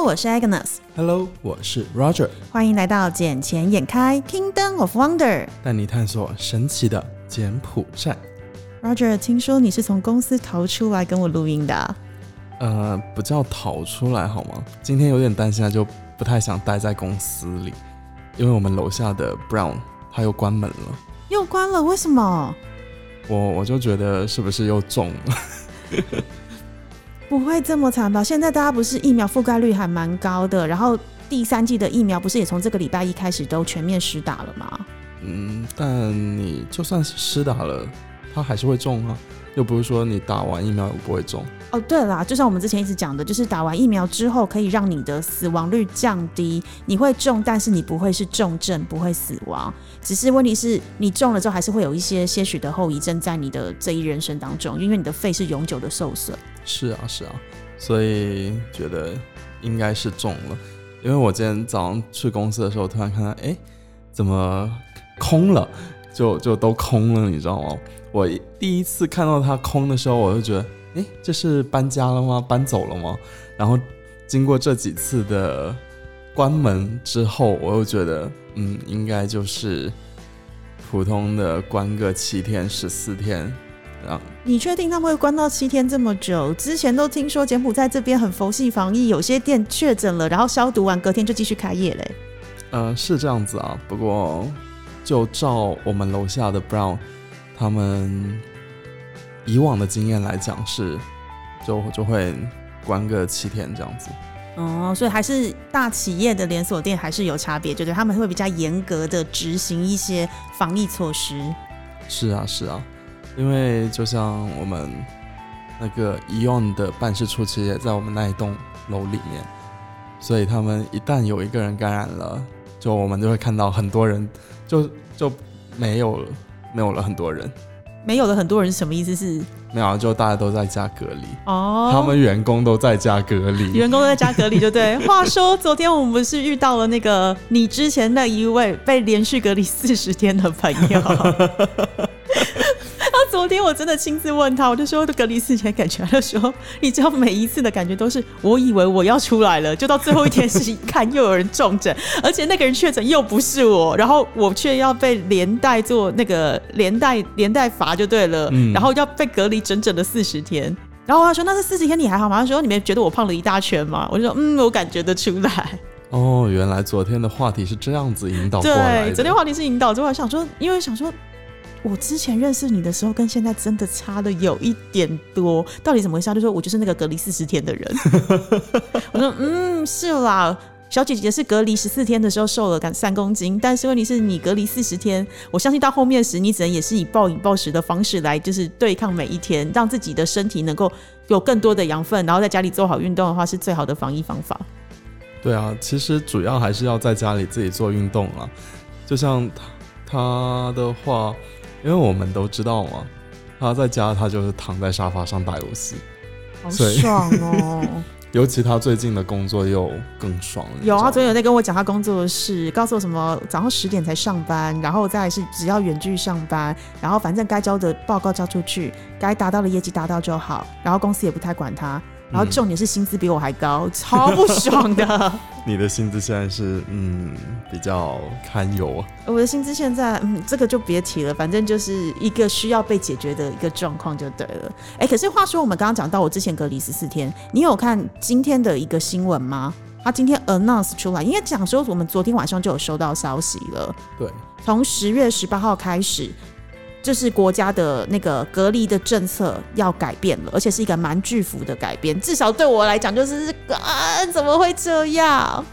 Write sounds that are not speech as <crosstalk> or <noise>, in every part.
Hello，我是 Agnes。Hello，我是 Roger。欢迎来到《捡钱眼开 Kingdom of Wonder》，带你探索神奇的柬埔寨。Roger，听说你是从公司逃出来跟我录音的？呃，不叫逃出来好吗？今天有点担心，就不太想待在公司里，因为我们楼下的 Brown 他又关门了。又关了？为什么？我我就觉得是不是又中了？不会这么惨吧？现在大家不是疫苗覆盖率还蛮高的，然后第三季的疫苗不是也从这个礼拜一开始都全面施打了吗？嗯，但你就算是施打了，它还是会中啊。又不是说你打完疫苗不会中哦。对啦，就像我们之前一直讲的，就是打完疫苗之后可以让你的死亡率降低，你会中，但是你不会是重症，不会死亡。只是问题是你中了之后，还是会有一些些许的后遗症在你的这一人生当中，因为你的肺是永久的受损。是啊，是啊，所以觉得应该是中了。因为我今天早上去公司的时候，突然看到，哎，怎么空了？就就都空了，你知道吗？我第一次看到它空的时候，我就觉得，哎，这是搬家了吗？搬走了吗？然后经过这几次的关门之后，我又觉得，嗯，应该就是普通的关个七天、十四天。啊，你确定他们会关到七天这么久？之前都听说柬埔寨这边很佛系防疫，有些店确诊了，然后消毒完隔天就继续开业嘞。呃，是这样子啊，不过就照我们楼下的 Brown。他们以往的经验来讲是，就就会关个七天这样子。哦，所以还是大企业的连锁店还是有差别，就是他们会比较严格的执行一些防疫措施。是啊，是啊，因为就像我们那个 EON 的办事处其实也在我们那一栋楼里面，所以他们一旦有一个人感染了，就我们就会看到很多人就就没有了。没有了很多人，没有了很多人是什么意思？是没有，就大家都在家隔离哦。他们员工都在家隔离，员工都在家隔离，就对。<laughs> 话说，昨天我们不是遇到了那个你之前那一位被连续隔离四十天的朋友。<laughs> 昨天我真的亲自问他，我就说隔离四天感觉，他说你知道每一次的感觉都是，我以为我要出来了，就到最后一天是看又有人重症，而且那个人确诊又不是我，然后我却要被连带做那个连带连带罚就对了，然后要被隔离整整的四十天。然后他说那这四十天你还好吗？他说你们觉得我胖了一大圈吗？我就说嗯，我感觉得出来。哦，原来昨天的话题是这样子引导过来的。昨天话题是引导之后想说，因为想说。我之前认识你的时候，跟现在真的差的有一点多，到底怎么回事？就说我就是那个隔离四十天的人。<laughs> 我说，嗯，是啦，小姐姐是隔离十四天的时候瘦了三公斤，但是问题是你隔离四十天，我相信到后面时，你只能也是以暴饮暴食的方式来，就是对抗每一天，让自己的身体能够有更多的养分，然后在家里做好运动的话，是最好的防疫方法。对啊，其实主要还是要在家里自己做运动了。就像他他的话。因为我们都知道嘛，他在家他就是躺在沙发上打游戏，好爽哦！<laughs> 尤其他最近的工作又更爽了。有啊，昨天有在跟我讲他工作的事，告诉我什么早上十点才上班，然后再是只要远距上班，然后反正该交的报告交出去，该达到的业绩达到就好，然后公司也不太管他。然后重点是薪资比我还高，超不爽的。<laughs> 你的薪资现在是嗯比较堪忧啊。我的薪资现在嗯这个就别提了，反正就是一个需要被解决的一个状况就对了。哎，可是话说我们刚刚讲到我之前隔离十四天，你有看今天的一个新闻吗？他今天 announce 出来，应该讲说我们昨天晚上就有收到消息了。对，从十月十八号开始。就是国家的那个隔离的政策要改变了，而且是一个蛮巨幅的改变。至少对我来讲，就是啊，怎么会这样？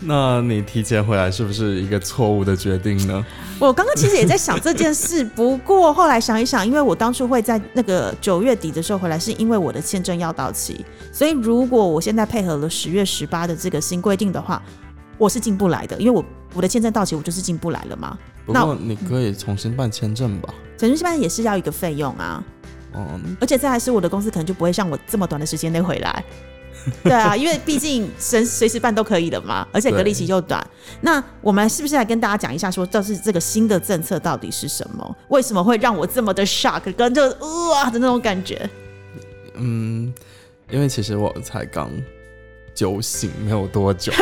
那你提前回来是不是一个错误的决定呢？我刚刚其实也在想这件事，不过后来想一想，因为我当初会在那个九月底的时候回来，是因为我的签证要到期，所以如果我现在配合了十月十八的这个新规定的话，我是进不来的，因为我我的签证到期，我就是进不来了嘛。不过你可以重新办签证吧。重新办也是要一个费用啊，嗯，而且这还是我的公司可能就不会像我这么短的时间内回来，<laughs> 对啊，因为毕竟随随时办都可以的嘛，而且隔离期又短。那我们是不是来跟大家讲一下，说这是这个新的政策到底是什么？为什么会让我这么的 shock，跟就哇的那种感觉？嗯，因为其实我才刚酒醒没有多久，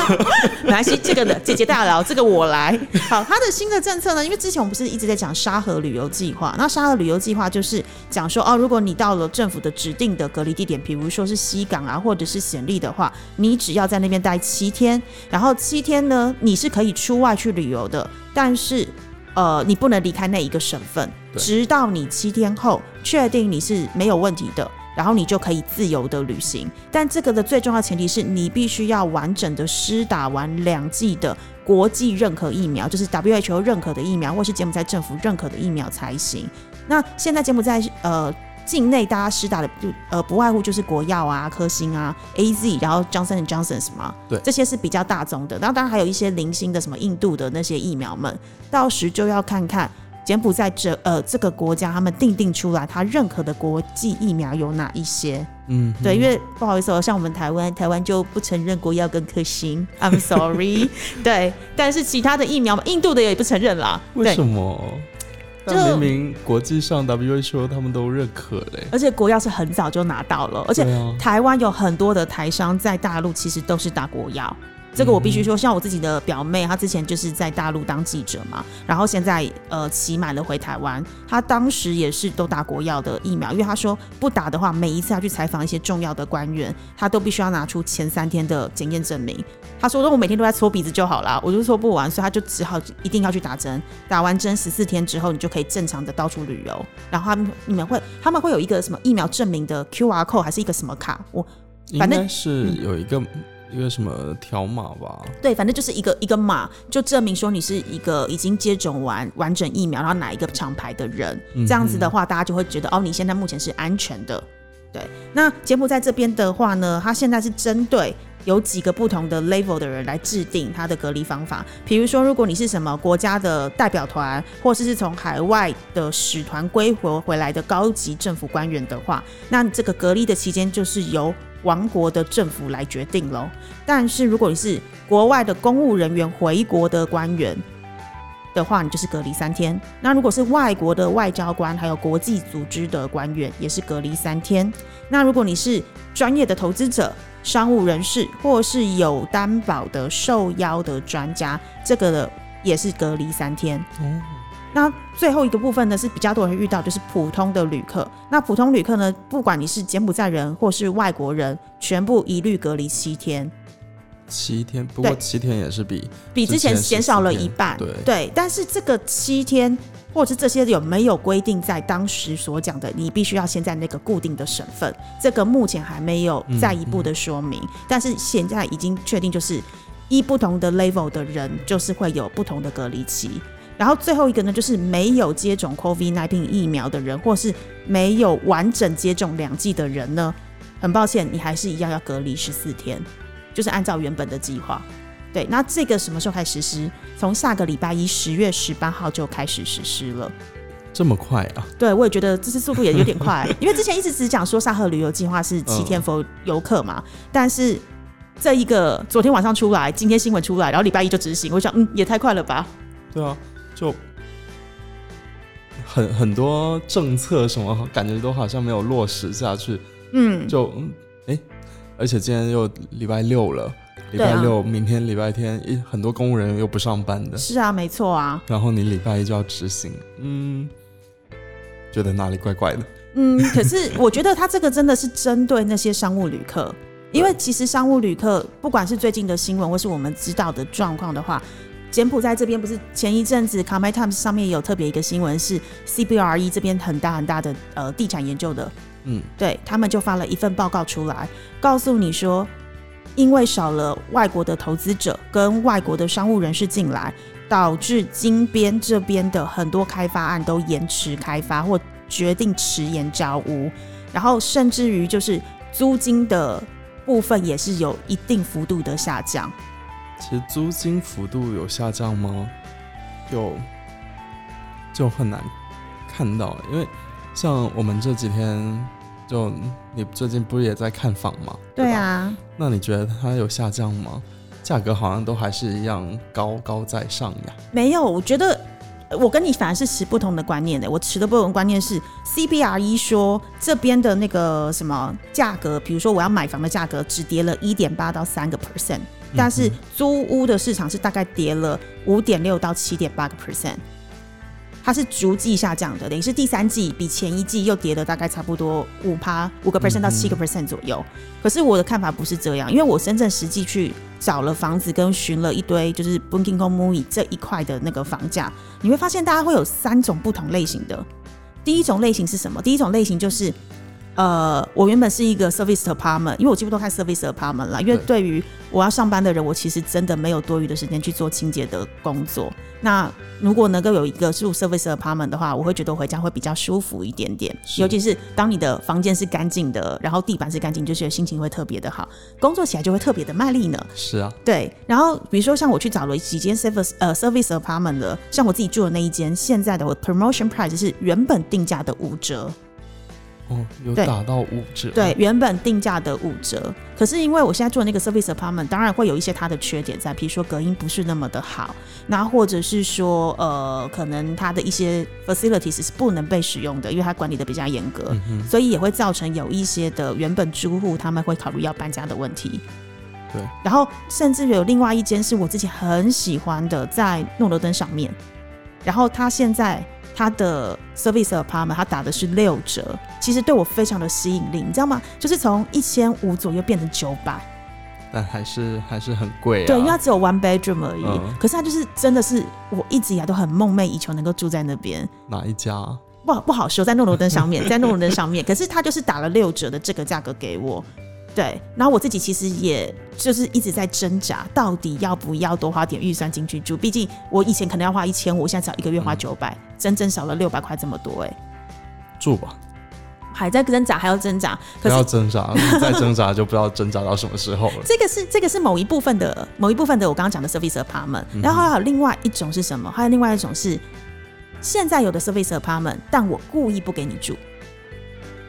<laughs> 没关系，这个的姐姐大佬，这个我来。<laughs> 好，他的新的政策呢，因为之前我们不是一直在讲沙河旅游计划，那沙河旅游计划就是讲说，哦，如果你到了政府的指定的隔离地点，比如说是西港啊，或者是显利的话，你只要在那边待七天，然后七天呢，你是可以出外去旅游的，但是呃，你不能离开那一个省份，直到你七天后确定你是没有问题的。然后你就可以自由的旅行，但这个的最重要前提是你必须要完整的施打完两剂的国际认可疫苗，就是 WHO 认可的疫苗，或是柬埔寨政府认可的疫苗才行。那现在柬埔寨呃境内大家施打的就呃不外乎就是国药啊、科兴啊、A Z，然后 Johnson Johnson 什么，对这些是比较大宗的。然后当然还有一些零星的什么印度的那些疫苗们，到时就要看看。柬埔寨这呃这个国家，他们定定出来，他认可的国际疫苗有哪一些？嗯，对，因为不好意思哦，像我们台湾，台湾就不承认国药跟科兴，<laughs> I'm sorry。<laughs> 对，但是其他的疫苗，印度的也不承认啦。为什么？就但明明国际上 WHO 他们都认可嘞，而且国药是很早就拿到了，而且台湾有很多的台商在大陆其实都是打国药。这个我必须说，像我自己的表妹，她之前就是在大陆当记者嘛，然后现在呃期满了回台湾，她当时也是都打国药的疫苗，因为她说不打的话，每一次要去采访一些重要的官员，她都必须要拿出前三天的检验证明。她说，那我每天都在搓鼻子就好啦，我就搓不完，所以她就只好一定要去打针，打完针十四天之后，你就可以正常的到处旅游。然后他们你们会他们会有一个什么疫苗证明的 QR code 还是一个什么卡？我应反正该是有一个一个什么条码吧？对，反正就是一个一个码，就证明说你是一个已经接种完完整疫苗，然后哪一个厂牌的人。这样子的话，大家就会觉得哦，你现在目前是安全的。对，那柬埔寨这边的话呢，它现在是针对有几个不同的 level 的人来制定它的隔离方法。比如说，如果你是什么国家的代表团，或是是从海外的使团归回回来的高级政府官员的话，那这个隔离的期间就是由王国的政府来决定喽。但是如果你是国外的公务人员回国的官员的话，你就是隔离三天。那如果是外国的外交官，还有国际组织的官员，也是隔离三天。那如果你是专业的投资者、商务人士，或是有担保的受邀的专家，这个也是隔离三天。那最后一个部分呢，是比较多人遇到，就是普通的旅客。那普通旅客呢，不管你是柬埔寨人或是外国人，全部一律隔离七天。七天，不过七天也是比比之前减少了一半。对但是这个七天或者是这些有没有规定在当时所讲的，你必须要先在那个固定的省份，这个目前还没有再一步的说明。但是现在已经确定，就是一不同的 level 的人，就是会有不同的隔离期。然后最后一个呢，就是没有接种 COVID-19 疫苗的人，或是没有完整接种两剂的人呢，很抱歉，你还是一样要隔离十四天，就是按照原本的计划。对，那这个什么时候开始实施？从下个礼拜一十月十八号就开始实施了。这么快啊？对，我也觉得这次速度也有点快，<laughs> 因为之前一直只讲说沙河旅游计划是七天 for 游客嘛，但是这一个昨天晚上出来，今天新闻出来，然后礼拜一就执行，我想嗯也太快了吧？对啊，就很很多政策什么，感觉都好像没有落实下去。嗯，就嗯哎、而且今天又礼拜六了，礼拜六、明天礼拜天，一很多公务人员又不上班的，是啊，没错啊，然后你礼拜一就要执行，嗯，觉得哪里怪怪的。嗯，可是我觉得他这个真的是针对那些商务旅客，因为其实商务旅客不管是最近的新闻或是我们知道的状况的话，柬埔寨这边不是前一阵子《卡麦 Times》上面有特别一个新闻是 CBRE 这边很大很大的呃地产研究的，嗯，对他们就发了一份报告出来，告诉你说，因为少了外国的投资者跟外国的商务人士进来，导致金边这边的很多开发案都延迟开发或决定迟延交屋，然后甚至于就是租金的部分也是有一定幅度的下降。其实租金幅度有下降吗？有就很难看到，因为像我们这几天，就你最近不是也在看房吗？对啊，那你觉得它有下降吗？价格好像都还是一样高高在上呀。没有，我觉得我跟你反而是持不同的观念的。我持的不同的观念是，CBRE 说这边的那个什么价格，比如说我要买房的价格只跌了一点八到三个 percent，但是租屋的市场是大概跌了五点六到七点八个 percent。它是逐季下降的，等于是第三季比前一季又跌了大概差不多五趴五个 percent 到七个 percent 左右。可是我的看法不是这样，因为我深圳实际去找了房子，跟寻了一堆就是 Booking Home Movie 这一块的那个房价，你会发现大家会有三种不同类型的。第一种类型是什么？第一种类型就是。呃，我原本是一个 service apartment，因为我几乎都看 service apartment 了。因为对于我要上班的人，我其实真的没有多余的时间去做清洁的工作。那如果能够有一个住 service apartment 的话，我会觉得回家会比较舒服一点点。尤其是当你的房间是干净的，然后地板是干净，就觉得心情会特别的好，工作起来就会特别的卖力呢。是啊，对。然后比如说像我去找了几间 service 呃 service apartment 的，像我自己住的那一间，现在的 promotion price 是原本定价的五折。哦，有打到五折。对，原本定价的五折。可是因为我现在做那个 service apartment，当然会有一些它的缺点在，比如说隔音不是那么的好，那或者是说呃，可能它的一些 facilities 是不能被使用的，因为它管理的比较严格，所以也会造成有一些的原本租户他们会考虑要搬家的问题。对。然后甚至有另外一间是我自己很喜欢的，在诺罗登上面，然后它现在。它的 service apartment 它打的是六折，其实对我非常的吸引力，你知道吗？就是从一千五左右变成九百，但还是还是很贵啊。对，因为它只有 one bedroom 而已，可是它就是真的是我一直以来都很梦寐以求能够住在那边。哪一家？不好不好说，在诺罗登上面，<laughs> 在诺罗登上面，可是它就是打了六折的这个价格给我。对，然后我自己其实也就是一直在挣扎，到底要不要多花点预算进去住？毕竟我以前可能要花一千五，现在只要一个月花九百，整整少了六百块这么多，哎，住吧，还在挣扎，还要挣扎，不要挣扎，<laughs> 再挣扎就不知道挣扎到什么时候了。这个是这个是某一部分的某一部分的我刚刚讲的 service apartment，然后还有另外一种是什么？还有另外一种是现在有的 service apartment，但我故意不给你住。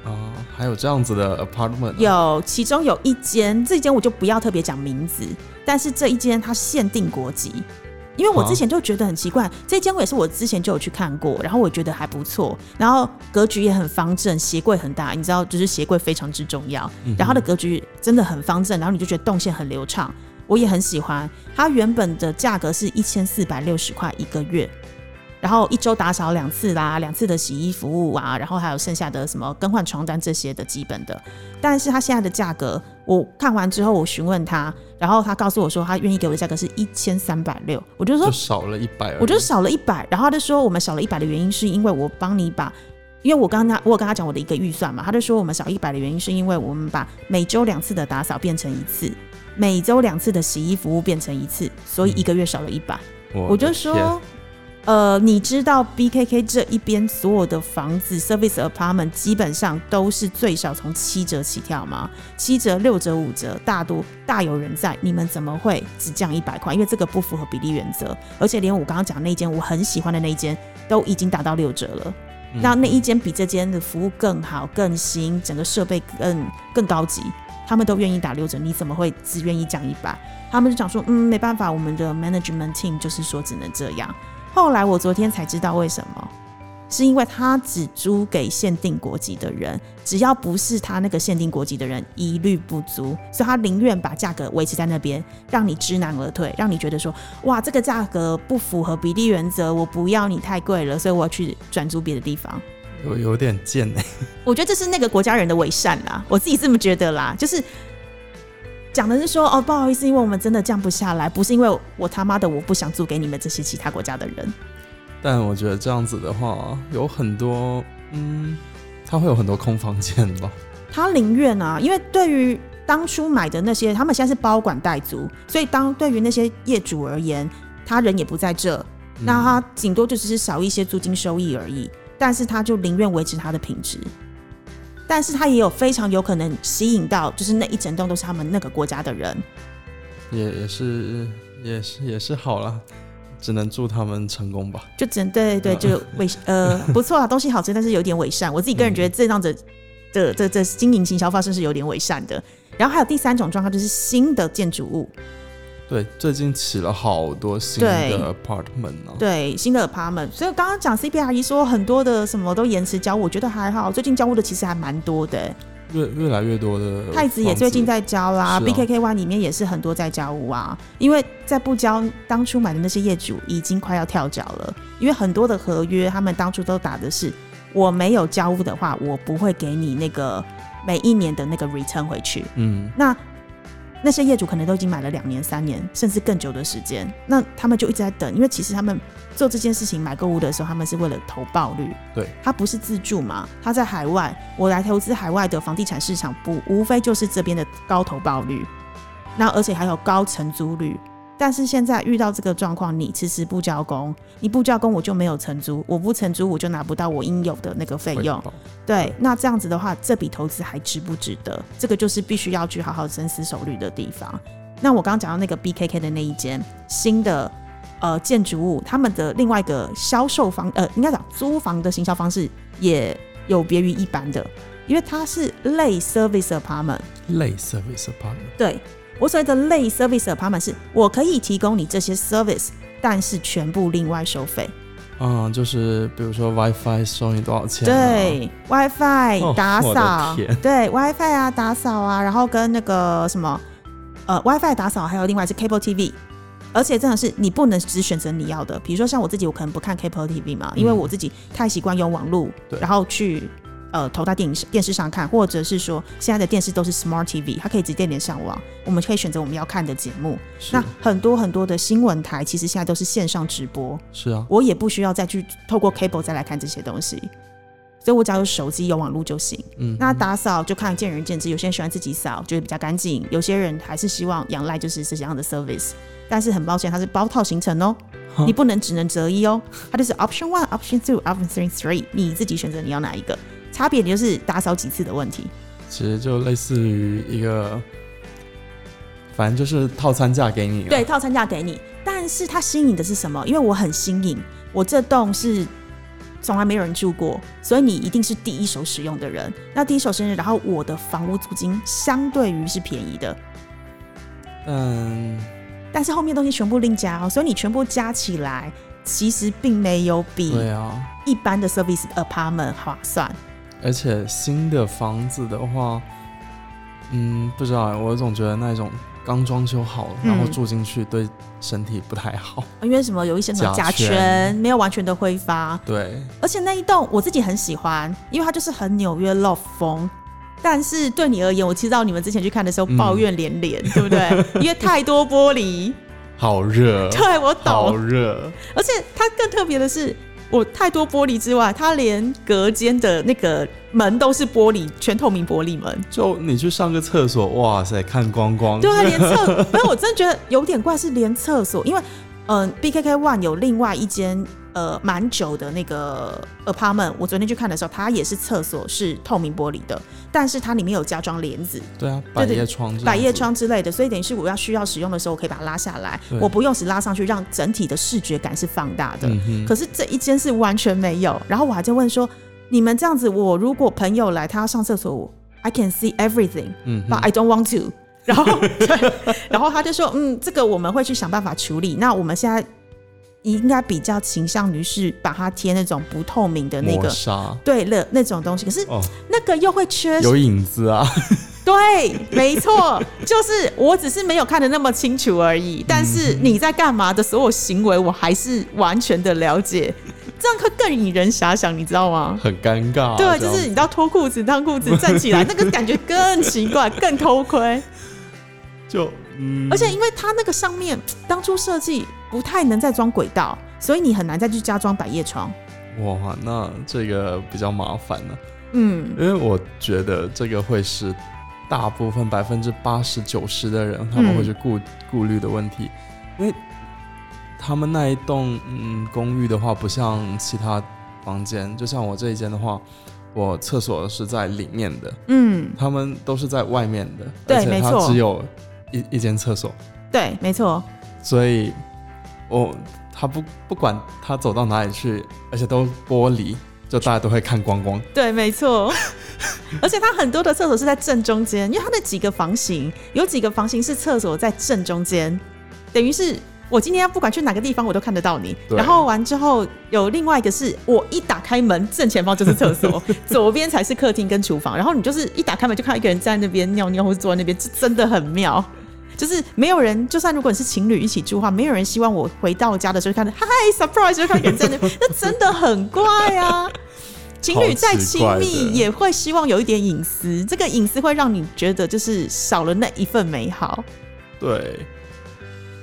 哦，还有这样子的 apartment，有，其中有一间，这间我就不要特别讲名字，但是这一间它限定国籍，因为我之前就觉得很奇怪，这间我也是我之前就有去看过，然后我觉得还不错，然后格局也很方正，鞋柜很大，你知道，就是鞋柜非常之重要，然后它的格局真的很方正，然后你就觉得动线很流畅，我也很喜欢，它原本的价格是一千四百六十块一个月。然后一周打扫两次啦，两次的洗衣服务啊，然后还有剩下的什么更换床单这些的基本的。但是它现在的价格，我看完之后我询问他，然后他告诉我说他愿意给我的价格是一千三百六，我就说少了一百，我就少了一百。然后他就说我们少了一百的原因是因为我帮你把，因为我刚刚他我有跟他讲我的一个预算嘛，他就说我们少一百的原因是因为我们把每周两次的打扫变成一次，每周两次的洗衣服务变成一次，所以一个月少了一百。我就说。呃，你知道 B K K 这一边所有的房子 service apartment 基本上都是最少从七折起跳吗？七折、六折、五折，大多大有人在。你们怎么会只降一百块？因为这个不符合比例原则，而且连我刚刚讲那间我很喜欢的那一间都已经达到六折了。那那一间比这间的服务更好、更新，整个设备更更高级，他们都愿意打六折，你怎么会只愿意降一百？他们就讲说，嗯，没办法，我们的 management team 就是说只能这样。后来我昨天才知道为什么，是因为他只租给限定国籍的人，只要不是他那个限定国籍的人，一律不租，所以他宁愿把价格维持在那边，让你知难而退，让你觉得说，哇，这个价格不符合比例原则，我不要你太贵了，所以我要去转租别的地方。有有点贱哎，我觉得这是那个国家人的伪善啦，我自己这么觉得啦，就是。讲的是说哦，不好意思，因为我们真的降不下来，不是因为我他妈的我不想租给你们这些其他国家的人。但我觉得这样子的话，有很多嗯，他会有很多空房间吧。他宁愿啊，因为对于当初买的那些，他们现在是包管代租，所以当对于那些业主而言，他人也不在这，那他顶多就只是少一些租金收益而已，但是他就宁愿维持他的品质。但是他也有非常有可能吸引到，就是那一整栋都是他们那个国家的人，也也是也是也是好了，只能祝他们成功吧。就只能对对就伪 <laughs> 呃不错啊，东西好吃，但是有点伪善。我自己个人觉得这样子的这这经营型销方式是有点伪善的。然后还有第三种状况，就是新的建筑物，对，最近起了好多新的 apartment 呢、对，新的 apartment。所以刚刚讲 CPR 说很多的什么都延迟交屋，我觉得还好。最近交屋的其实还蛮多的，越越来越多的太子也最近在交啦、啊 b k k One 里面也是很多在交屋啊。因为在不交，当初买的那些业主已经快要跳脚了，因为很多的合约他们当初都打的是，我没有交屋的话，我不会给你那个每一年的那个 return 回去。嗯那那些业主可能都已经买了两年、三年，甚至更久的时间，那他们就一直在等，因为其实他们做这件事情买购物的时候，他们是为了投报率，对，他不是自住嘛，他在海外，我来投资海外的房地产市场，不无非就是这边的高投报率，那而且还有高承租率。但是现在遇到这个状况，你迟迟不交工，你不交工我就没有承租，我不承租我就拿不到我应有的那个费用对，那这样子的话，这笔投资还值不值得？这个就是必须要去好好深思熟虑的地方。那我刚刚讲到那个 BKK 的那一间新的呃建筑物，他们的另外一个销售方呃，应该讲租房的行销方式也有别于一般的，因为它是类 service apartment。类 service apartment，对我所谓的类 service apartment 是我可以提供你这些 service，但是全部另外收费。嗯，就是比如说 WiFi 收你多少钱、啊？，对，WiFi 哦打扫，天对 WiFi 啊打扫啊，然后跟那个什么呃 WiFi 打扫，还有另外是 Cable TV。而且真的是你不能只选择你要的，比如说像我自己，我可能不看 Cable TV 嘛，因为嗯我自己太习惯用网络，对然后去呃投到电影电视上看，或者是说现在的电视都是 Smart TV，它可以直接连上网，我们可以选择我们要看的节目。那很多很多的新闻台其实现在都是线上直播，是啊，我也不需要再去透过 cable 再来看这些东西，所以我只要有手机有网络就行。嗯，那打扫就看见仁见智，有些人喜欢自己扫，觉得比较干净；有些人还是希望仰赖就是这样的 service。但是很抱歉，它是包套行程哦，你不能只能择一哦，它就是 option one、option two、option three、three，你自己选择你要哪一个。差别就是打扫几次的问题。其实就类似于一个，反正就是套餐价给你、啊，对，，套餐价给你，但是它吸引的是什么？因为我很新颖，我这栋是从来没有人住过，所以你一定是第一手使用的人。那第一手使用，然后我的房屋租金相对于是便宜的，嗯但是后面东西全部另加哦，所以你全部加起来，其实并没有比对啊，一般的 service apartment 划算。而且新的房子的话，嗯，不知道欸，我总觉得那种刚装修好，嗯然后住进去对身体不太好。因为什么有一些什么甲甲醛醛没有完全的挥发，对，而且那一栋我自己很喜欢，因为它就是很纽约 loft 风。但是对你而言，我知道你们之前去看的时候嗯抱怨连连，对不对？<laughs> 因为太多玻璃。好热，对我懂好，热，而且它更特别的是，我太多玻璃之外，它连隔间的那个门都是玻璃，全透明玻璃门。就你去上个厕所，哇塞，看光光，对啊，连厕，<laughs> 没有，我真的觉得有点怪，是连厕所，因为嗯、b K K One 有另外一间呃蛮久的那个 apartment，我昨天去看的时候，它也是厕所是透明玻璃的，但是它里面有加装帘子、对啊，百叶窗百叶窗之类的，所以等于是我要需要使用的时候，我可以把它拉下来，我不用时拉上去，让整体的视觉感是放大的。嗯，可是这一间是完全没有，然后我还在问说，你们这样子，我如果朋友来，他要上厕所我，I can see everything。嗯 but 哼，I don't want to 然后对，<laughs> 然后他就说，嗯，这个我们会去想办法处理。那我们现在应该比较倾向于是把它贴那种不透明的那个，磨砂，对了那种东西。可是哦，那个又会缺，有影子啊，<laughs> 对，没错，就是我只是没有看的那么清楚而已。但是你在干嘛的所有行为，我还是完全的了解，这样会更引人遐想，你知道吗？很尴尬，对，就是你知道脱裤子、当裤子、站起来，那个感觉更奇怪、更偷窥。就嗯，而且因为它那个上面 <tsk> 当初设计不太能再装轨道，所以你很难再去加装百叶窗。哇，那这个比较麻烦了，嗯，因为我觉得这个会是大部分百分之八十九十的人他们会去顾、顾虑的问题，因为他们那一栋嗯公寓的话，不像其他房间，就像我这一间的话，我厕所是在里面的，嗯，他们都是在外面的，对而且它没错。只有一一间厕所，对，没错，所以我他不不管他走到哪里去，而且都玻璃，就大家都会看光光。对，没错。<laughs> 而且他很多的厕所是在正中间，因为他的几个房型有几个房型是厕所在正中间，等于是我今天要不管去哪个地方，我都看得到你。然后完之后有另外一个是我一打开门，正前方就是厕所，<laughs> 左边才是客厅跟厨房。然后你就是一打开门就看到一个人在那边尿尿或者坐在那边，这真的很妙。就是没有人，就算如果你是情侣一起住的话，没有人希望我回到家的时候看到嗨 surprise 就看到一个人在那，<laughs> 那真的很怪啊。情侣再亲密也会希望有一点隐私，这个隐私会让你觉得就是少了那一份美好。对，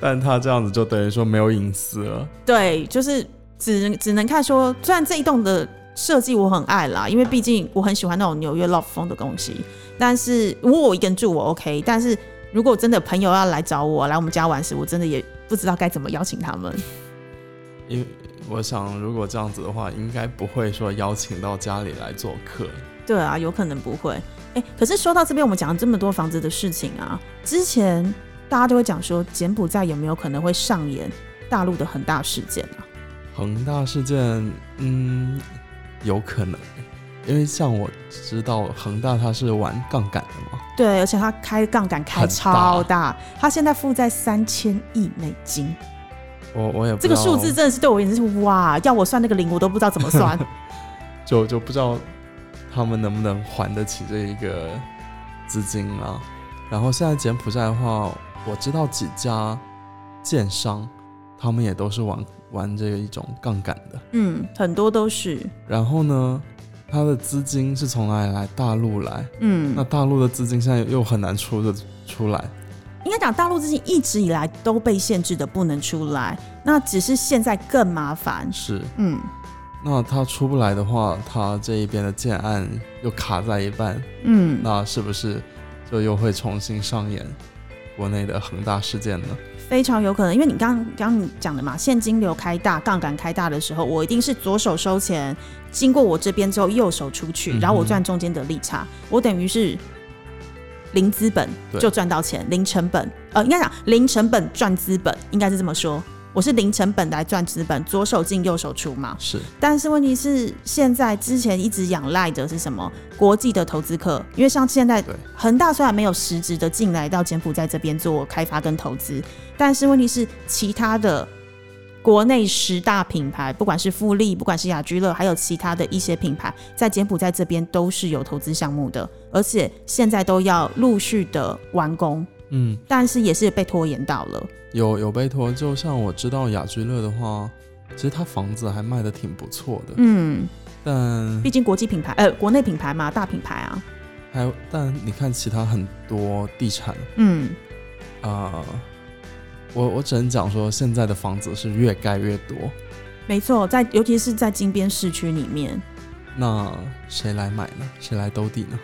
但他这样子就等于说没有隐私了。对，就是只能只能看说，虽然这一栋的设计我很爱啦，因为毕竟我很喜欢那种纽约 love 风的东西。但是如果我一个人住我 OK，但是如果真的朋友要来找我来我们家玩时，我真的也不知道该怎么邀请他们。因为我想，如果这样子的话，应该不会说邀请到家里来做客。对啊，有可能不会。哎、可是说到这边，我们讲了这么多房子的事情啊，之前大家就会讲说，柬埔寨有没有可能会上演大陆的恒大事件啊？恒大事件，嗯，有可能，因为像我知道恒大它是玩杠杆的嘛，对，而且他开杠杆开超大，他现在负债三千亿美金，我我也不这个数字真的是对我而言是哇，要我算那个零，我都不知道怎么算。<laughs> 就就不知道他们能不能还得起这一个资金啊。然后现在柬埔寨的话，我知道几家建商，他们也都是玩玩这个一种杠杆的。嗯，很多都是，然后呢，他的资金是从哪里来？大陆来。嗯那，大陆的资金现在又很难出的出来。应该讲大陆资金一直以来都被限制的不能出来，那只是现在更麻烦。是，嗯那他出不来的话，他这一边的建案又卡在一半，嗯，那是不是就又会重新上演国内的恒大事件呢？非常有可能，因为你刚刚讲的嘛，现金流开大、杠杆开大的时候，我一定是左手收钱，经过我这边之后右手出去，然后我赚中间的利差，我等于是零资本对就赚到钱，零成本，呃，应该讲零成本赚资本，应该是这么说。我是零成本来赚资本，左手进右手出嘛。是，但是问题是，现在之前一直仰赖的是什么？国际的投资客，因为像现在恒大虽然没有实质的进来到柬埔寨这边做开发跟投资，但是问题是其他的国内十大品牌，不管是富力，不管是雅居乐，还有其他的一些品牌，在柬埔寨这边都是有投资项目的，而且现在都要陆续的完工，嗯，但是也是被拖延到了。有有被拖。就像我知道雅居乐的话，其实它房子还卖的挺不错的，嗯，但毕竟国际品牌，呃，国内品牌嘛，大品牌啊，还有但你看其他很多地产嗯。啊、我我只能讲说现在的房子是越盖越多，没错，在尤其是在金边市区里面，那谁来买呢？谁来兜底呢？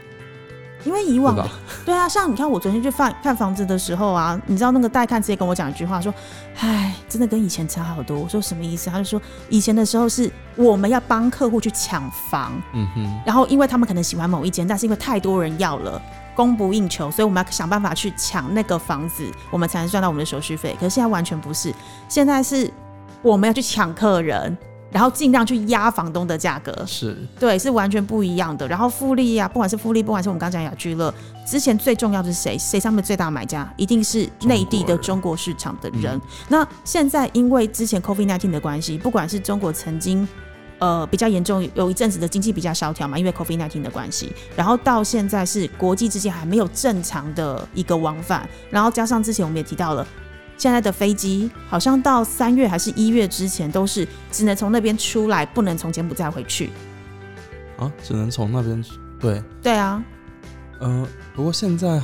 因为以往对啊，像你看我昨天去看看房子的时候啊，你知道那个代看直接跟我讲一句话说：“唉，真的跟以前差好多。”我说什么意思？他就说以前的时候是我们要帮客户去抢房，嗯哼，然后因为他们可能喜欢某一间，但是因为太多人要了。供不应求，所以我们要想办法去抢那个房子，我们才能赚到我们的手续费。可是现在完全不是，现在是我们要去抢客人，然后尽量去压房东的价格。是对，是完全不一样的。然后复利啊，不管是复利，不管是我们刚讲雅居乐，之前最重要的是谁？谁上面最大买家？一定是内地的中国市场的人。嗯那现在因为之前 COVID 1 9的关系，不管是中国曾经。呃，比较严重，有一阵子的经济比较萧条嘛，因为 COVID 1 9的关系，然后到现在是国际之间还没有正常的一个往返，然后加上之前我们也提到了，现在的飞机好像到三月还是一月之前都是只能从那边出来，不能从柬埔寨回去。啊，只能从那边去对，对啊，呃，不过现在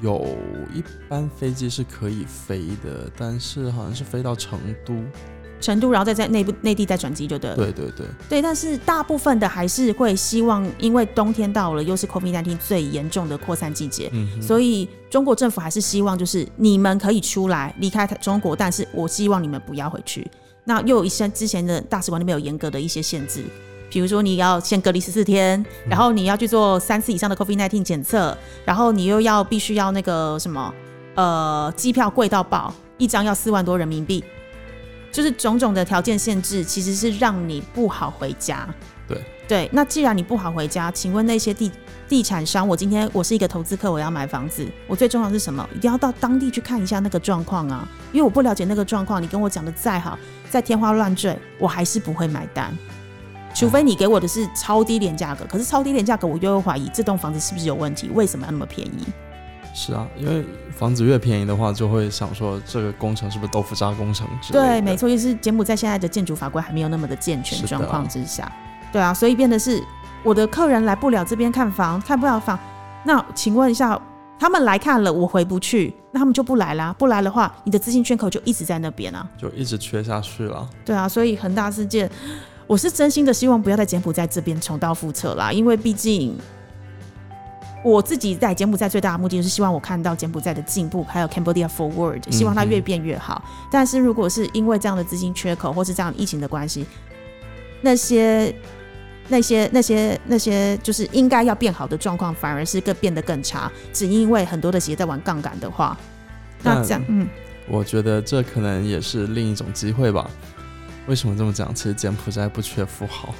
有一班飞机是可以飞的，但是好像是飞到成都。成都，然后再在内部内地再转机就对了。对对对，对，但是大部分的还是会希望，因为冬天到了，又是 COVID 1 9最严重的扩散季节，嗯，所以中国政府还是希望，就是你们可以出来离开中国，但是我希望你们不要回去。那又有一些之前的大使馆那边有严格的一些限制，比如说你要先隔离十四天，然后你要去做三次以上的 COVID 1 9检测，然后你又要必须要那个什么，呃，机票贵到爆，一张要四万多人民币。就是种种的条件限制，其实是让你不好回家。对对，那既然你不好回家，请问那些地地产商，我今天我是一个投资客，我要买房子，我最重要是什么？一定要到当地去看一下那个状况啊，因为我不了解那个状况，你跟我讲的再好，再天花乱坠，我还是不会买单。除非你给我的是超低廉价格，可是超低廉价格我又会怀疑这栋房子是不是有问题？为什么要那么便宜？是啊，因为房子越便宜的话，就会想说这个工程是不是豆腐渣工程之类的。对，没错，就是柬埔寨现在的建筑法规还没有那么的健全状况之下，对啊，所以变得是我的客人来不了这边看房，看不了房，那请问一下，他们来看了，我回不去，那他们就不来啦。不来的话，你的资金缺口就一直在那边啊。就一直缺下去了。对啊，所以恒大事件，我是真心的希望不要在柬埔寨这边重蹈覆辙啦，因为毕竟我自己在柬埔寨最大的目的就是希望我看到柬埔寨的进步，还有 Cambodia Forward，希望它越变越好。但是如果是因为这样的资金缺口，或是这样疫情的关系，那些那些那些那些就是应该要变好的状况，反而是更变得更差，只因为很多的企业在玩杠杆的话，那这样嗯。我觉得这可能也是另一种机会吧。为什么这么讲？其实柬埔寨不缺富豪，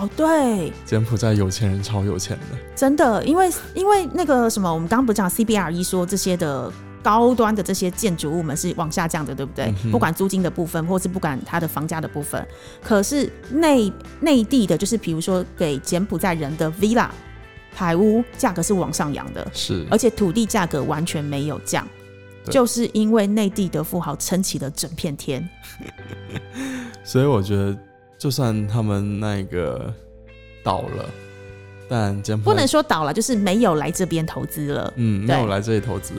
哦，对，柬埔寨有钱人超有钱的。真的，因为因为那个什么，我们刚刚不是讲 CBRE 说这些的高端的这些建筑物们是往下降的，对不对？嗯不管租金的部分，或是不管它的房价的部分，可是内内地的，就是比如说给柬埔寨人的 villa 排屋价格是往上扬的，是，而且土地价格完全没有降。就是因为内地的富豪撑起了整片天，<laughs> 所以我觉得，就算他们那个倒了，但柬埔寨不能说倒了，就是没有来这边投资了。嗯没有来这里投资，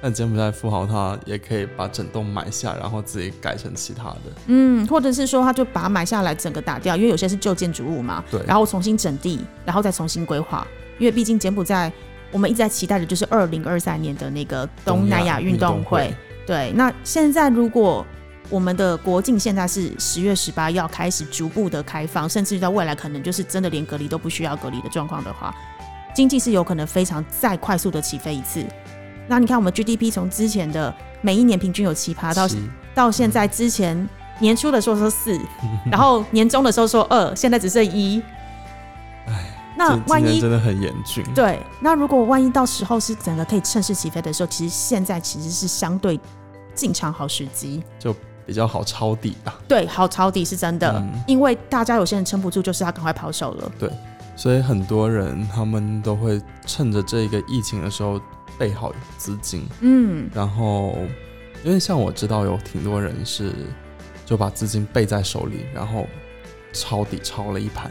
但柬埔寨富豪他也可以把整栋买下，然后自己改成其他的。嗯，或者是说他就把它买下来，整个打掉，因为有些是旧建筑物嘛，对然后重新整地，然后再重新规划，因为毕竟柬埔寨我们一直在期待的就是二零二三年的那个东南亚运动会。对，那现在如果我们的国境现在是十月十八要开始逐步的开放，甚至到未来可能就是真的连隔离都不需要隔离的状况的话，经济是有可能非常再快速的起飞一次。那你看，我们 GDP 从之前的每一年平均有七趴，到到现在之前年初的时候说四，<laughs> 然后年终的时候说二，现在只剩一。那万一真的很严峻。对，那如果万一到时候是整个可以趁势起飞的时候，其实现在其实是相对进场好时机。就比较好抄底啊。对，好抄底是真的，嗯因为大家有些人撑不住，就是他赶快抛售了。对所以很多人他们都会趁着这个疫情的时候备好资金，嗯，然后因为像我知道有挺多人是就把资金备在手里，然后抄底抄了一盘，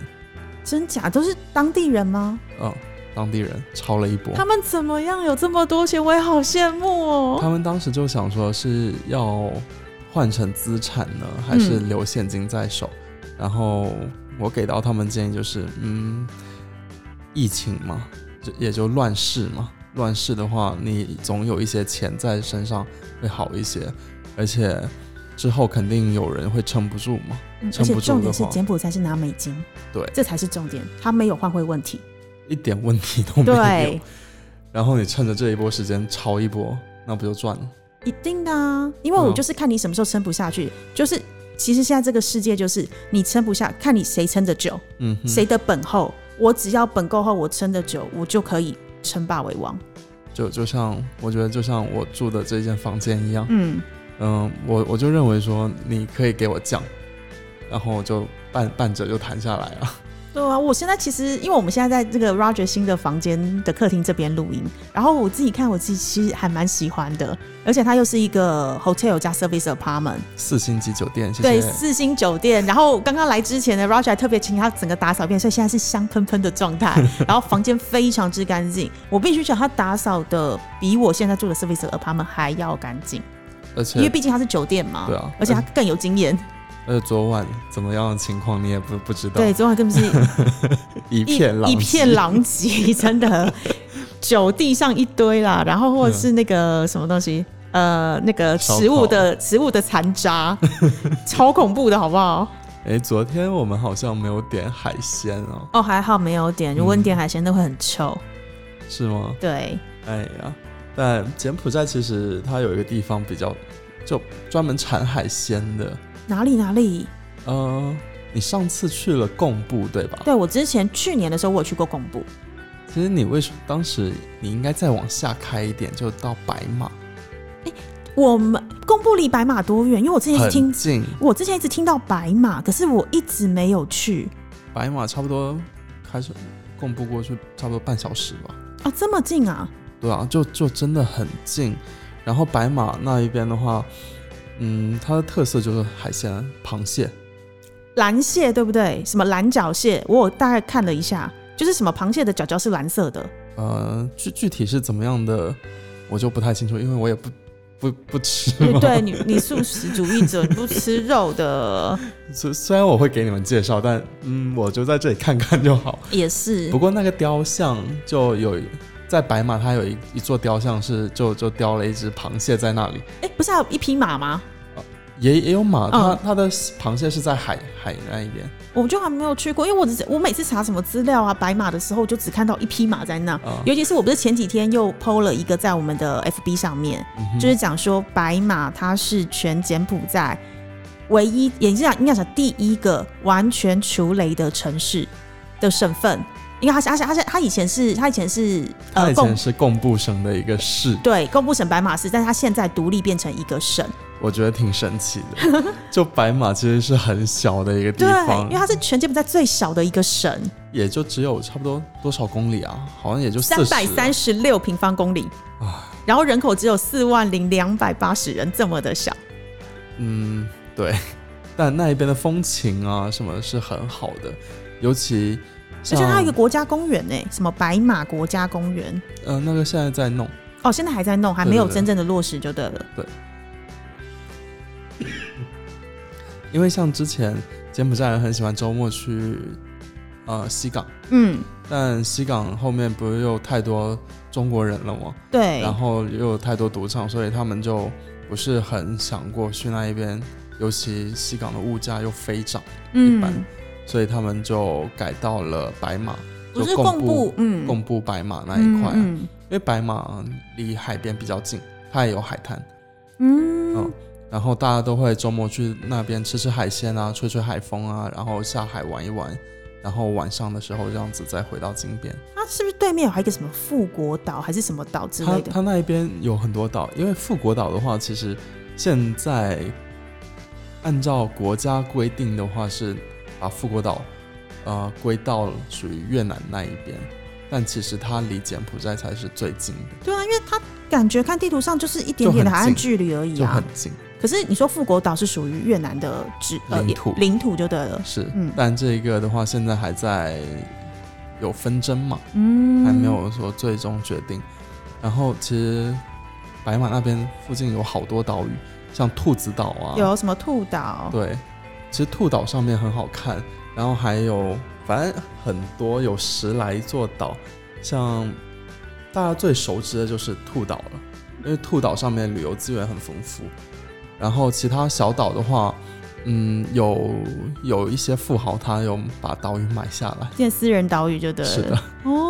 真假都是当地人吗？嗯，当地人抄了一波。他们怎么样有这么多钱？我也好羡慕哦。他们当时就想说是要换成资产呢，还是嗯留现金在手？然后我给到他们建议就是，嗯，疫情嘛，就也就乱世嘛。乱世的话，你总有一些钱在身上会好一些，而且之后肯定有人会撑不住嘛。嗯而且撑不住的话重点是柬埔寨是拿美金，对这才是重点，他没有换汇问题。一点问题都没有。，然后你趁着这一波时间抄一波，那不就赚了？一定的啊，因为我嗯就是看你什么时候撑不下去，就是其实现在这个世界就是你撑不下，看你谁撑得久，嗯，谁的本厚。我只要本够厚，我撑得久，我就可以称霸为王。就就像我觉得就像我住的这间房间一样，嗯，嗯，我我就认为说你可以给我降，然后我就半半折就谈下来了。对啊，我现在其实因为我们现在在这个 Roger 新的房间的客厅这边录音，然后我自己看我自己其实还蛮喜欢的，而且它又是一个 hotel 加 service apartment，四星级酒店，谢对，谢。四星酒店。然后刚刚来之前呢，Roger 还特别请他整个打扫一遍，所以现在是香喷喷的状态。<laughs> 然后房间非常之干净，我必须讲他打扫的比我现在住的 service apartment 还要干净，而且因为毕竟他是酒店嘛。对啊而且他更有经验。而且昨晚怎么样的情况你也不不知道，对，，昨晚根本是 <laughs> 一一片狼一片藉。狼藉，真的，酒地上一堆啦，然后或者是那个什么东西。呃，那个食物的食物的残渣，<laughs> 超恐怖的，好不好？哎，昨天我们好像没有点海鲜哦，哦，还好没有点，如果你嗯点海鲜，都会很臭。是吗？对，哎呀，但柬埔寨其实它有一个地方比较，就专门产海鲜的。哪里哪里？呃，你上次去了贡布对吧？对我之前去年的时候我有去过贡布，其实你为什么当时你应该再往下开一点，就到白马，我们贡布离白马多远？因为我之前一直听，近。我之前一直听到白马，可是我一直没有去白马差不多开始贡布过去差不多半小时吧。啊，这么近啊！对啊，就就真的很近。然后白马那一边的话，嗯，它的特色就是海鲜，螃蟹。蓝蟹对不对？什么蓝脚蟹？我有大概看了一下，就是什么螃蟹的脚脚是蓝色的。呃，具具体是怎么样的，我就不太清楚，因为我也不不不吃。对对，你你素食主义者，你不吃肉的 <laughs> 虽虽然我会给你们介绍，但嗯，我就在这里看看就好。也是不。过那个雕像就有在白马，它有一一座雕像是就就雕了一只螃蟹在那里，哎，不是还有一匹马吗？也也有马，它嗯它的螃蟹是在海海那一边我就还没有去过，因为我只我每次查什么资料啊，白马的时候，就只看到一匹马在那。啊，尤其是我不是前几天又 PO 了一个在我们的 FB 上面，嗯就是讲说白马它是全柬埔寨唯一，也是讲应该讲第一个完全除雷的城市的省份。因为他是，而且他是他以前是他以前是他以前是贡布省的一个市，对贡布省白马市，但是他现在独立变成一个省。我觉得挺神奇的。<laughs> 就白马其实是很小的一个地对，方因为，它是全柬埔寨最小的一个省，也就只有差不多多少公里啊？好像也就三百三十十六平方公里，啊。然后人口只有四万零两百八十人，这么的小。嗯，对。<laughs> 但那一边的风情啊，什么是很好的，尤其像而且它有一个国家公园呢，什么白马国家公园。呃那个现在在弄，哦，现在还在弄，还没有真正的落实就对了。对因为像之前柬埔寨人很喜欢周末去呃西港，嗯，但西港后面不是又太多中国人了吗？对。然后又有太多赌场，所以他们就不是很想过去那一边，尤其西港的物价又飞涨，一般嗯，所以他们就改到了白马，不就是贡贡布，嗯，贡布白马那一块啊、嗯因为白马离海边比较近，它也有海滩，嗯。嗯然后大家都会周末去那边吃吃海鲜啊，吹吹海风啊，然后下海玩一玩，然后晚上的时候这样子再回到金边。它是不是对面有还有一个什么富国岛还是什么岛之类的？它那一边有很多岛，因为富国岛的话，其实现在按照国家规定的话是把富国岛呃归到属于越南那一边，但其实它离柬埔寨才是最近的，对啊，因为它感觉看地图上就是一点点的海岸距离而已啊就很。近。可是你说富国岛是属于越南的指呃领土领土就对了。是，嗯但这个的话现在还在有纷争嘛，嗯，还没有说最终决定。然后其实白马那边附近有好多岛屿，像兔子岛啊，有什么兔岛？对，其实兔岛上面很好看，然后还有反正很多有十来座岛，像大家最熟知的就是兔岛了，因为兔岛上面旅游资源很丰富。然后其他小岛的话，嗯，有有一些富豪他有把岛屿买下来，建私人岛屿就对了。是的，哦，感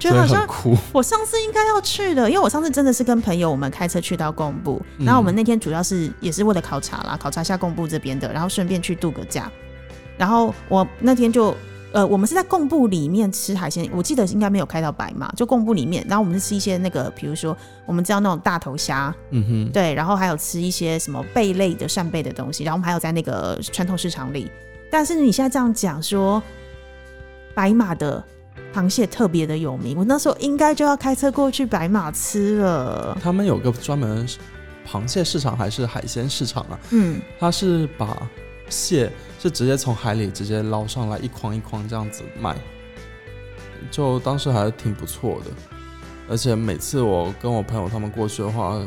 觉得好像。我上次应该要去的，因为我上次真的是跟朋友我们开车去到贡布，嗯然后我们那天主要是也是为了考察啦，考察一下贡布这边的，然后顺便去度个假。然后我那天就呃，我们是在贡布里面吃海鲜，我记得应该没有开到白马，就贡布里面，然后我们是吃一些那个，比如说我们知道那种大头虾，嗯哼，对，然后还有吃一些什么贝类的扇贝的东西，然后我们还有在那个传统市场里。但是你现在这样讲说，白马的螃蟹特别的有名，我那时候应该就要开车过去白马吃了。他们有个专门螃蟹市场还是海鲜市场啊？嗯，他是把蟹是直接从海里直接捞上来，一筐一筐这样子卖，就当时还是挺不错的。而且每次我跟我朋友他们过去的话，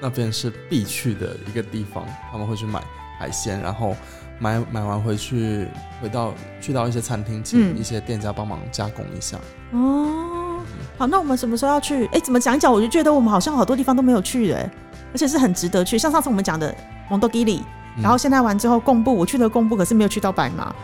那边是必去的一个地方，他们会去买海鲜，然后买买完回去，回到去到一些餐厅，请嗯一些店家帮忙加工一下。哦，好，那我们什么时候要去？哎，怎么讲一讲，我就觉得我们好像好多地方都没有去哎，而且是很值得去。像上次我们讲的蒙多基里，嗯然后现在完之后贡布，我去了贡布，可是没有去到白马。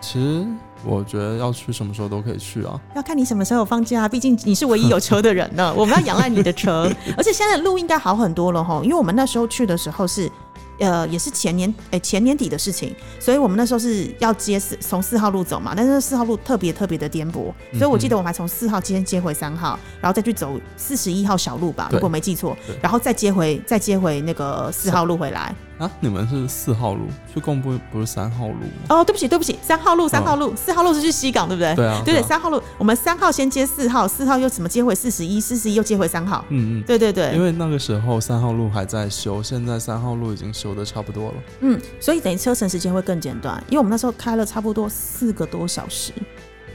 其实我觉得要去什么时候都可以去啊。要看你什么时候放假，毕竟你是唯一有车的人呢。我们要仰赖你的车，<laughs> 而且现在的路应该好很多了哈，因为我们那时候去的时候是呃，也是前年诶、前年底的事情，所以我们那时候是要接四从四号路走嘛，但是四号路特别特别的颠簸，所以我记得我们还从四号先接回三号，然后再去走四十一号小路吧，如果没记错，然后再接回再接回那个四号路回来。啊，你们是四号路去贡布，不是三号路吗？哦，对不起对不起，三号路三号路，四号路是去西港对不对？对啊，对对，啊，三号路，我们三号先接四号，四号又怎么接回四十一，四十一又接回三号。嗯嗯。对对对，因为那个时候三号路还在修，现在三号路已经修的差不多了。嗯，所以等于车程时间会更简短，因为我们那时候开了差不多四个多小时。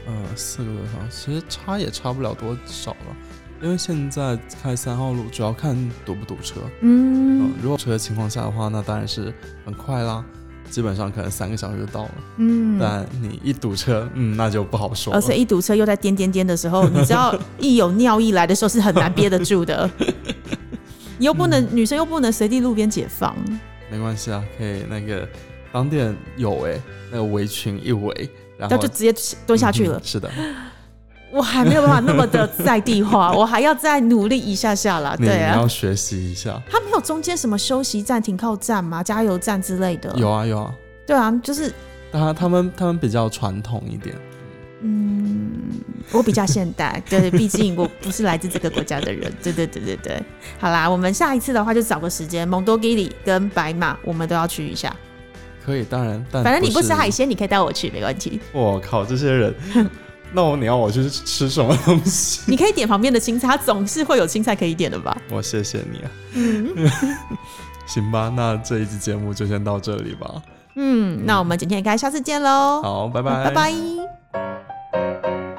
呃，四个多小时，其实差也差不了多少了。因为现在开三号路主要看堵不堵车。嗯、嗯如果车的情况下的话，那当然是很快啦，基本上可能三个小时就到了。嗯，但你一堵车，嗯，那就不好说。而且一堵车又在颠颠颠的时候，你知道一有尿意来的时候是很难憋得住的。你 <laughs> 又不能、女生又不能随地路边解放，没关系啊，可以那个当店有哎、那个围裙一围，然后就直接蹲下去了嗯。是的，我还没有办法那么的在地化，<laughs> 我还要再努力一下下啦。对啊要，学习一下。它没有中间什么休息站、停靠站吗？加油站之类的？有啊有啊，对啊，就是他他们他们比较传统一点。嗯，我比较现代，<laughs> 对，毕竟我不是来自这个国家的人，对对对对对。好啦，我们下一次的话就找个时间，蒙多基里跟白马我们都要去一下。可以，当然，但反正你不吃海，鲜，你可以带我去，没问题。我靠，这些人，那我你要我去吃什么东西？<laughs> 你可以点旁边的青菜，它总是会有青菜可以点的吧？我谢谢你啊。嗯 <laughs> 行吧，那这一期节目就先到这里吧。嗯，那我们今天应该下次见喽。好，拜拜，拜拜。